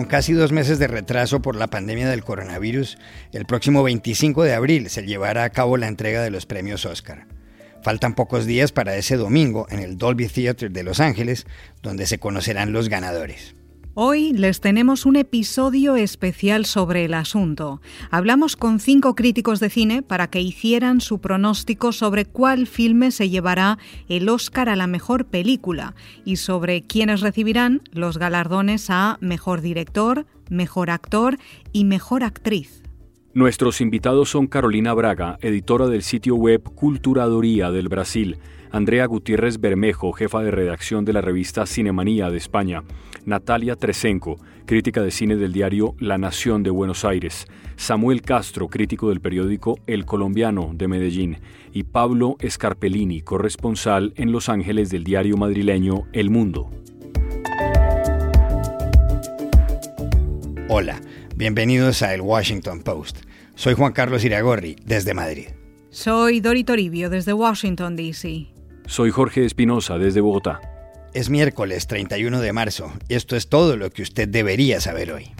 Con casi dos meses de retraso por la pandemia del coronavirus, el próximo 25 de abril se llevará a cabo la entrega de los premios Oscar. Faltan pocos días para ese domingo en el Dolby Theatre de Los Ángeles, donde se conocerán los ganadores. Hoy les tenemos un episodio especial sobre el asunto. Hablamos con cinco críticos de cine para que hicieran su pronóstico sobre cuál filme se llevará el Oscar a la mejor película y sobre quiénes recibirán los galardones a mejor director, mejor actor y mejor actriz. Nuestros invitados son Carolina Braga, editora del sitio web Culturadoría del Brasil, Andrea Gutiérrez Bermejo, jefa de redacción de la revista Cinemanía de España, Natalia Tresenco, crítica de cine del diario La Nación de Buenos Aires, Samuel Castro, crítico del periódico El Colombiano de Medellín, y Pablo Scarpellini, corresponsal en Los Ángeles del diario madrileño El Mundo. Hola, bienvenidos a El Washington Post. Soy Juan Carlos Iragorri, desde Madrid. Soy Dori Toribio, desde Washington, D.C. Soy Jorge Espinosa, desde Bogotá. Es miércoles 31 de marzo esto es todo lo que usted debería saber hoy.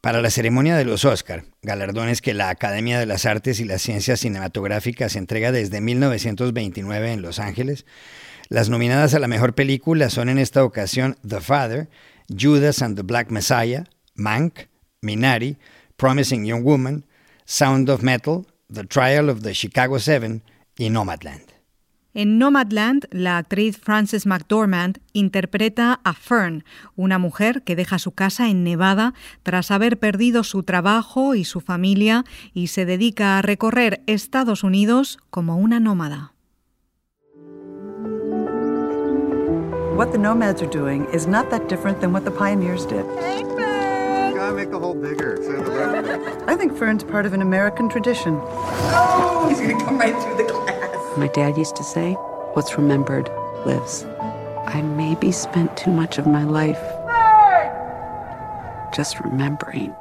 Para la ceremonia de los Oscar, galardones que la Academia de las Artes y las Ciencias Cinematográficas entrega desde 1929 en Los Ángeles, las nominadas a la mejor película son en esta ocasión The Father, Judas and the Black Messiah, Mank, Minari, Promising Young Woman, Sound of Metal, The Trial of the Chicago Seven y Nomadland. En Nomadland, la actriz Frances McDormand interpreta a Fern, una mujer que deja su casa en Nevada tras haber perdido su trabajo y su familia y se dedica a recorrer Estados Unidos como una nómada. What the nomads are doing is not that different than what the pioneers did. Make the hole bigger. I think Fern's part of an American tradition. Oh, he's gonna come right through the glass. My dad used to say, what's remembered lives. I maybe spent too much of my life just remembering.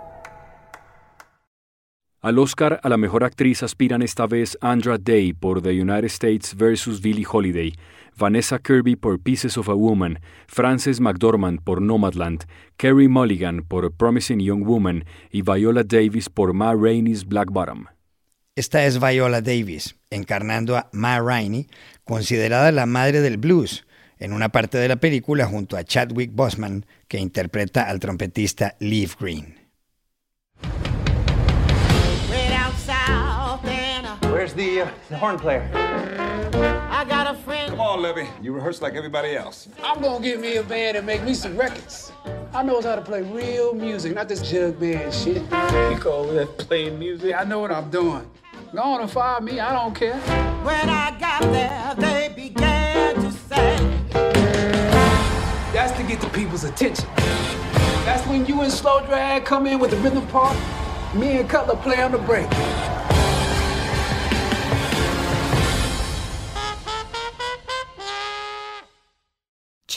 Al Oscar a la mejor actriz aspiran esta vez Andra Day por The United States vs. Billie Holiday, Vanessa Kirby por Pieces of a Woman, Frances McDormand por Nomadland, Kerry Mulligan por Promising Young Woman y Viola Davis por Ma Rainey's Black Bottom. Esta es Viola Davis, encarnando a Ma Rainey, considerada la madre del blues, en una parte de la película junto a Chadwick Boseman, que interpreta al trompetista Leaf Green. The, uh, the horn player? I got a friend. Come on, Levy. You rehearse like everybody else. I'm gonna get me a band and make me some records. I knows how to play real music, not this jug band shit. You call that playing music? I know what I'm doing. Go on and fire me, I don't care. When I got there, they began to say. That's to get the people's attention. That's when you and Slow Drag come in with the rhythm part. Me and Cutler play on the break.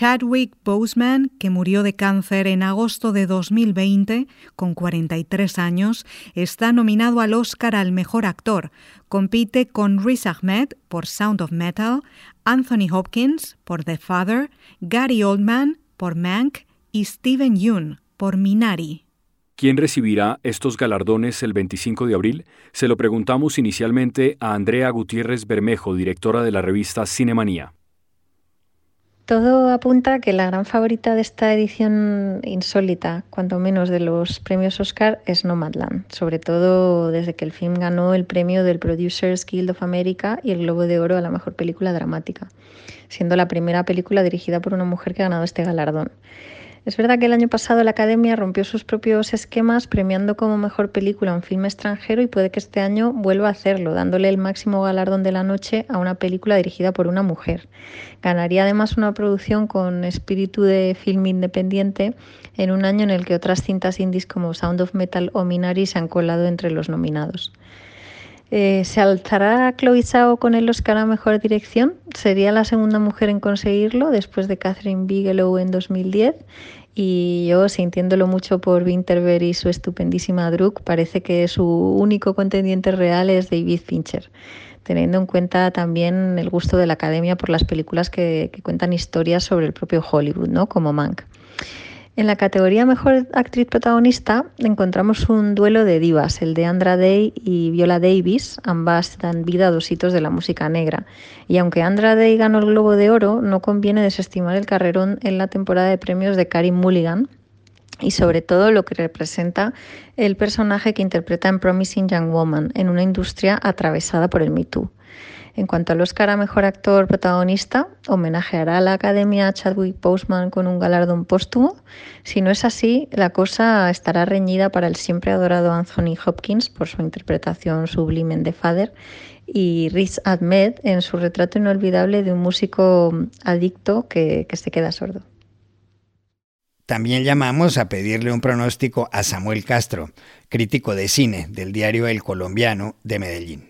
Chadwick Boseman, que murió de cáncer en agosto de 2020 con 43 años, está nominado al Oscar al mejor actor. Compite con Riz Ahmed por Sound of Metal, Anthony Hopkins por The Father, Gary Oldman por Mank y Steven Yeun por Minari. ¿Quién recibirá estos galardones el 25 de abril? Se lo preguntamos inicialmente a Andrea Gutiérrez Bermejo, directora de la revista Cinemanía. Todo apunta a que la gran favorita de esta edición insólita, cuanto menos de los premios Oscar, es Nomadland, sobre todo desde que el film ganó el premio del Producers Guild of America y el Globo de Oro a la mejor película dramática, siendo la primera película dirigida por una mujer que ha ganado este galardón. Es verdad que el año pasado la Academia rompió sus propios esquemas premiando como mejor película un filme extranjero y puede que este año vuelva a hacerlo, dándole el máximo galardón de la noche a una película dirigida por una mujer. Ganaría además una producción con espíritu de film independiente en un año en el que otras cintas indies como Sound of Metal o Minari se han colado entre los nominados. Eh, ¿Se alzará Chloe Zhao con el Oscar a Mejor Dirección? Sería la segunda mujer en conseguirlo después de Catherine Bigelow en 2010 y yo, sintiéndolo mucho por Winterberg y su estupendísima Druk, parece que su único contendiente real es David Fincher. teniendo en cuenta también el gusto de la academia por las películas que, que cuentan historias sobre el propio Hollywood, ¿no? como Mank. En la categoría Mejor Actriz Protagonista encontramos un duelo de divas, el de Andra Day y Viola Davis, ambas dan vida a dos hitos de la música negra. Y aunque Andra Day ganó el Globo de Oro, no conviene desestimar el carrerón en la temporada de premios de Karim Mulligan, y sobre todo lo que representa el personaje que interpreta en Promising Young Woman en una industria atravesada por el Me Too. En cuanto al Oscar a Mejor Actor Protagonista, homenajeará a la Academia Chadwick Boseman con un galardón póstumo. Si no es así, la cosa estará reñida para el siempre adorado Anthony Hopkins por su interpretación sublime en The Father y Riz Ahmed en su retrato inolvidable de un músico adicto que, que se queda sordo. También llamamos a pedirle un pronóstico a Samuel Castro, crítico de cine del diario El Colombiano de Medellín.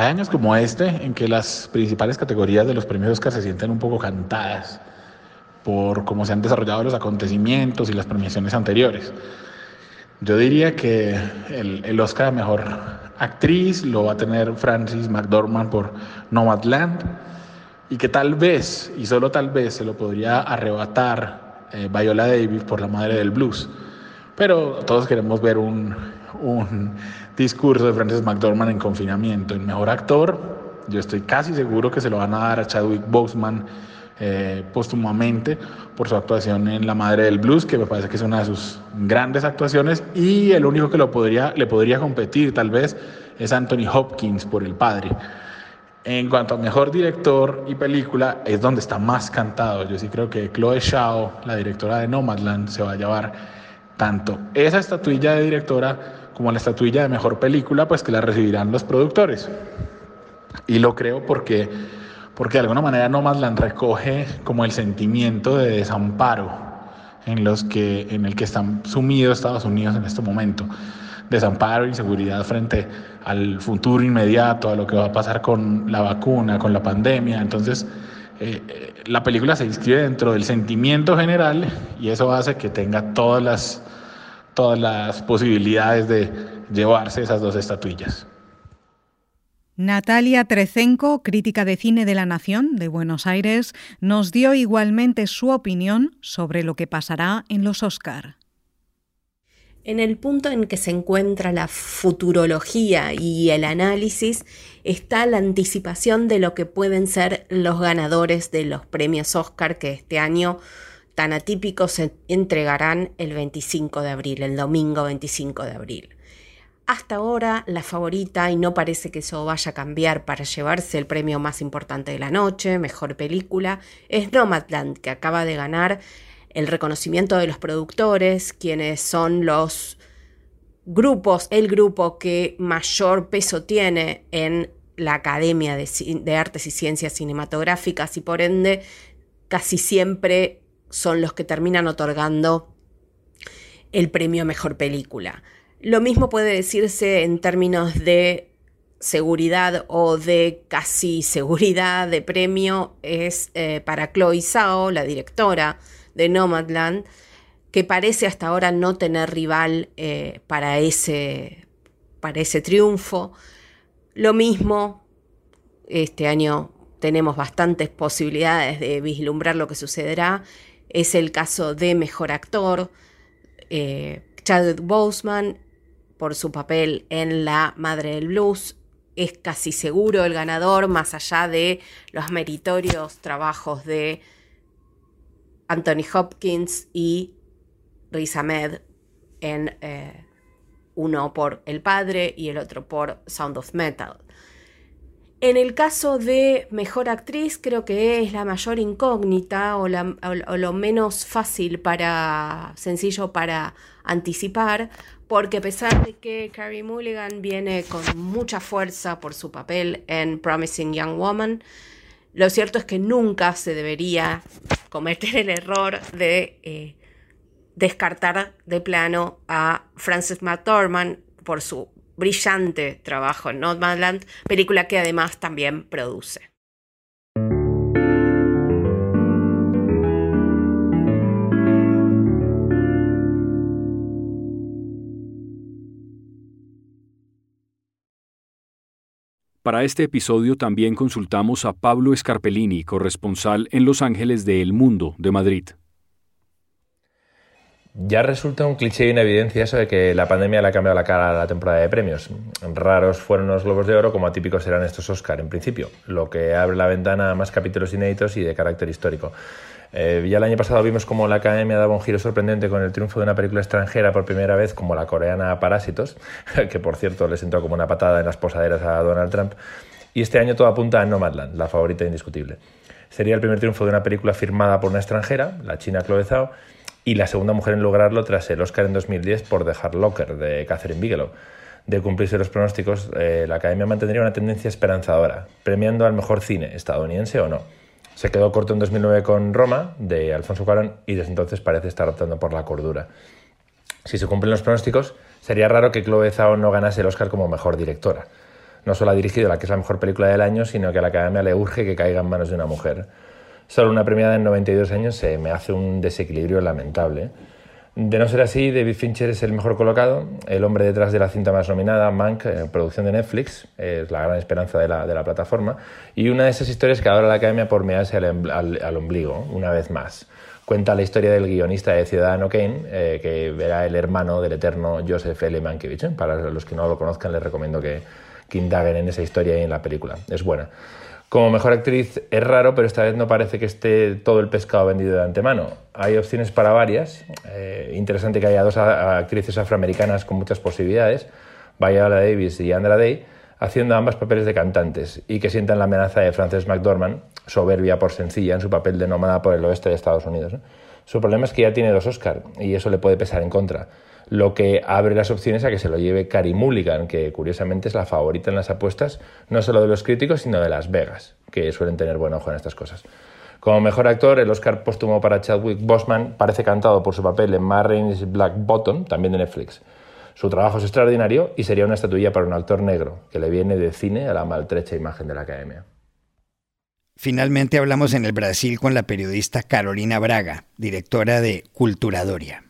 Hay años como este en que las principales categorías de los premios Oscar se sienten un poco cantadas por cómo se han desarrollado los acontecimientos y las premiaciones anteriores. Yo diría que el, el Oscar a Mejor Actriz lo va a tener Francis McDormand por Nomadland y que tal vez, y solo tal vez, se lo podría arrebatar eh, Viola Davis por La Madre del Blues. Pero todos queremos ver un, un discurso de Francis McDormand en confinamiento. El mejor actor, yo estoy casi seguro que se lo van a dar a Chadwick Boseman eh, póstumamente por su actuación en La Madre del Blues, que me parece que es una de sus grandes actuaciones, y el único que lo podría, le podría competir tal vez es Anthony Hopkins por El Padre. En cuanto a mejor director y película, es donde está más cantado. Yo sí creo que Chloe Zhao, la directora de Nomadland, se va a llevar tanto esa estatuilla de directora como la estatuilla de mejor película, pues que la recibirán los productores. Y lo creo porque, porque de alguna manera Nomadland recoge como el sentimiento de desamparo en, los que, en el que están sumidos Estados Unidos en este momento. Desamparo, inseguridad frente al futuro inmediato, a lo que va a pasar con la vacuna, con la pandemia. Entonces, eh, eh, la película se inscribe dentro del sentimiento general y eso hace que tenga todas las todas las posibilidades de llevarse esas dos estatuillas. Natalia Trecenco, crítica de cine de la Nación de Buenos Aires, nos dio igualmente su opinión sobre lo que pasará en los Oscar. En el punto en que se encuentra la futurología y el análisis está la anticipación de lo que pueden ser los ganadores de los premios Oscar que este año tan atípicos se entregarán el 25 de abril, el domingo 25 de abril. Hasta ahora la favorita, y no parece que eso vaya a cambiar para llevarse el premio más importante de la noche, mejor película, es Nomadland, que acaba de ganar el reconocimiento de los productores, quienes son los grupos, el grupo que mayor peso tiene en la Academia de, de Artes y Ciencias Cinematográficas y por ende casi siempre son los que terminan otorgando el premio a mejor película. Lo mismo puede decirse en términos de seguridad o de casi seguridad de premio es eh, para Chloe Zhao, la directora de Nomadland, que parece hasta ahora no tener rival eh, para, ese, para ese triunfo. Lo mismo, este año tenemos bastantes posibilidades de vislumbrar lo que sucederá es el caso de Mejor Actor, eh, Chadwick Boseman por su papel en La Madre del Blues, es casi seguro el ganador, más allá de los meritorios trabajos de Anthony Hopkins y Riz Ahmed en eh, uno por El Padre y el otro por Sound of Metal. En el caso de mejor actriz, creo que es la mayor incógnita o, lo menos fácil para, sencillo para anticipar, porque a pesar de que Carrie Mulligan viene con mucha fuerza por su papel en Promising Young Woman, lo cierto es que nunca se debería cometer el error de eh, descartar de plano a Frances McDormand por su brillante trabajo en Nomadland, película que además también produce. Para este episodio también consultamos a Pablo Scarpellini, corresponsal en Los Ángeles de El Mundo de Madrid. Ya resulta un cliché y una evidencia eso de que la pandemia le ha cambiado la cara a la temporada de premios. Raros fueron los Globos de Oro, como atípicos serán estos Oscar en principio, lo que abre la ventana a más capítulos inéditos y de carácter histórico. Eh, ya el año pasado vimos cómo la Academia daba un giro sorprendente con el triunfo de una película extranjera por primera vez, como la coreana Parásitos, que por cierto le sentó como una patada en las posaderas a Donald Trump. Y este año todo apunta a Nomadland, la favorita indiscutible. Sería el primer triunfo de una película firmada por una extranjera, la china Chloe y la segunda mujer en lograrlo tras el Oscar en 2010 por The Hard Locker de Catherine Bigelow. De cumplirse los pronósticos, eh, la Academia mantendría una tendencia esperanzadora, premiando al mejor cine, estadounidense o no. Se quedó corto en 2009 con Roma, de Alfonso Cuarón, y desde entonces parece estar optando por la cordura. Si se cumplen los pronósticos, sería raro que Chloe Zhao no ganase el Oscar como mejor directora. No solo ha dirigido la que es la mejor película del año, sino que a la Academia le urge que caiga en manos de una mujer. Solo una premiada en 92 años se me hace un desequilibrio lamentable. De no ser así, David Fincher es el mejor colocado, el hombre detrás de la cinta más nominada, Mank, en producción de Netflix, es la gran esperanza de la, de la, plataforma, y una de esas historias que adora la academia por mearse al, al, al, ombligo, una vez más. Cuenta la historia del guionista de Ciudadano Kane, eh, que era el hermano del eterno Joseph L. Mankiewicz. ¿eh? Para los que no lo conozcan, les recomiendo que, que indaguen en esa historia y en la película. Es buena. Como mejor actriz es raro, pero esta vez no parece que esté todo el pescado vendido de antemano. Hay opciones para varias. Eh, interesante que haya dos actrices afroamericanas con muchas posibilidades, Viola Davis y Andra Day, haciendo ambas papeles de cantantes y que sientan la amenaza de Frances McDormand, soberbia por sencilla en su papel de nómada por el oeste de Estados Unidos. Su problema es que ya tiene dos Oscar y eso le puede pesar en contra lo que abre las opciones a que se lo lleve Carey Mulligan, que curiosamente es la favorita en las apuestas, no solo de los críticos, sino de Las Vegas, que suelen tener buen ojo en estas cosas. Como mejor actor, el Oscar póstumo para Chadwick Boseman parece cantado por su papel en Marines Black Bottom, también de Netflix. Su trabajo es extraordinario y sería una estatuilla para un actor negro, que le viene de cine a la maltrecha imagen de la academia. Finalmente hablamos en el Brasil con la periodista Carolina Braga, directora de Culturadoria.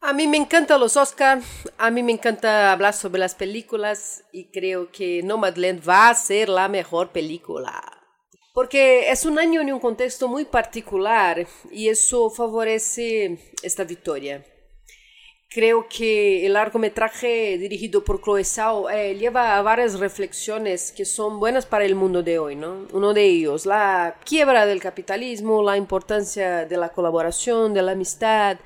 A mí me encantan los Oscars, a mí me encanta hablar sobre las películas y creo que Nomadland va a ser la mejor película. Porque es un año en un contexto muy particular y eso favorece esta victoria. Creo que el largometraje dirigido por Chloe Zhao eh, lleva a varias reflexiones que son buenas para el mundo de hoy, ¿no? Uno de ellos, la quiebra del capitalismo, la importancia de la colaboración, de la amistad,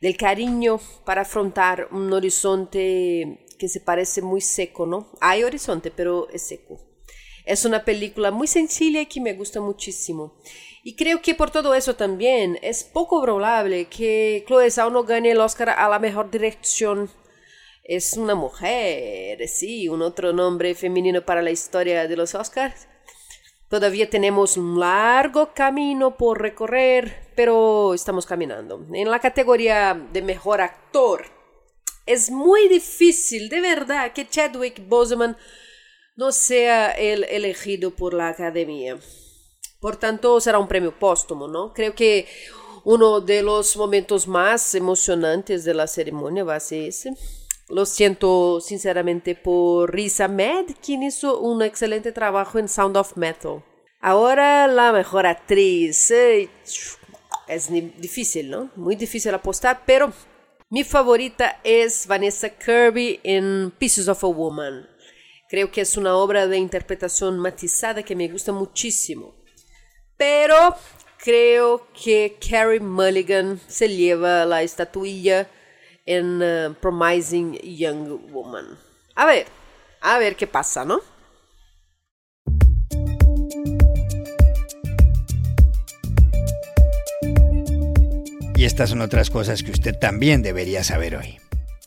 del cariño para afrontar un horizonte que se parece muy seco, ¿no? Hay horizonte, pero es seco. Es una película muy sencilla y que me gusta muchísimo. Y creo que por todo eso también es poco probable que Chloe Zhao no gane el Oscar a la mejor dirección. Es una mujer, sí, un otro nombre femenino para la historia de los Oscars. Todavía tenemos un largo camino por recorrer, pero estamos caminando. En la categoría de mejor actor, es muy difícil, de verdad, que Chadwick Boseman no sea el elegido por la academia. Por tanto, será un premio póstumo, ¿no? Creo que uno de los momentos más emocionantes de la ceremonia va a ser ese. Lo siento sinceramente por Risa Med, quien hizo un excelente trabajo en Sound of Metal. Ahora la mejor actriz. Es difícil, ¿no? Muy difícil apostar, pero mi favorita es Vanessa Kirby en Pieces of a Woman. Creo que es una obra de interpretación matizada que me gusta muchísimo. Pero creo que Carrie Mulligan se lleva la estatuilla en uh, Promising Young Woman. A ver, a ver qué pasa, ¿no? Y estas son otras cosas que usted también debería saber hoy.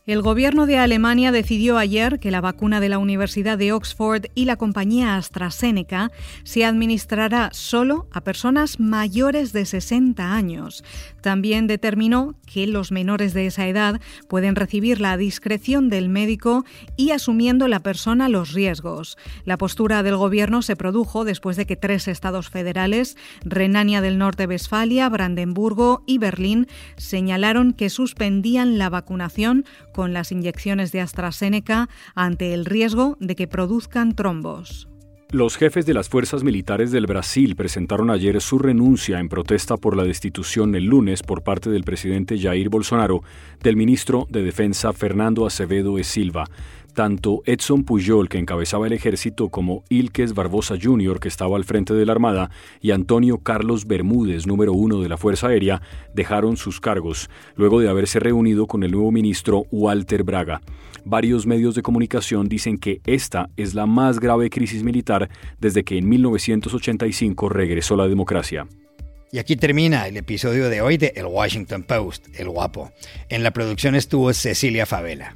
El gobierno de Alemania decidió ayer que la vacuna de la Universidad de Oxford y la compañía AstraZeneca se administrará solo a personas mayores de 60 años. También determinó que los menores de esa edad pueden recibir la discreción del médico y asumiendo la persona los riesgos. La postura del gobierno se produjo después de que tres estados federales, Renania del Norte-Westfalia, Brandenburgo y Berlín, señalaron que suspendían la vacunación con las inyecciones de AstraZeneca ante el riesgo de que produzcan trombos. Los jefes de las fuerzas militares del Brasil presentaron ayer su renuncia en protesta por la destitución el lunes por parte del presidente Jair Bolsonaro del ministro de Defensa Fernando Acevedo e Silva. Tanto Edson Pujol, que encabezaba el ejército, como Ilques Barbosa Jr., que estaba al frente de la Armada, y Antonio Carlos Bermúdez, número uno de la Fuerza Aérea, dejaron sus cargos, luego de haberse reunido con el nuevo ministro Walter Braga. Varios medios de comunicación dicen que esta es la más grave crisis militar desde que en 1985 regresó la democracia. Y aquí termina el episodio de hoy de El Washington Post, El Guapo. En la producción estuvo Cecilia Favela.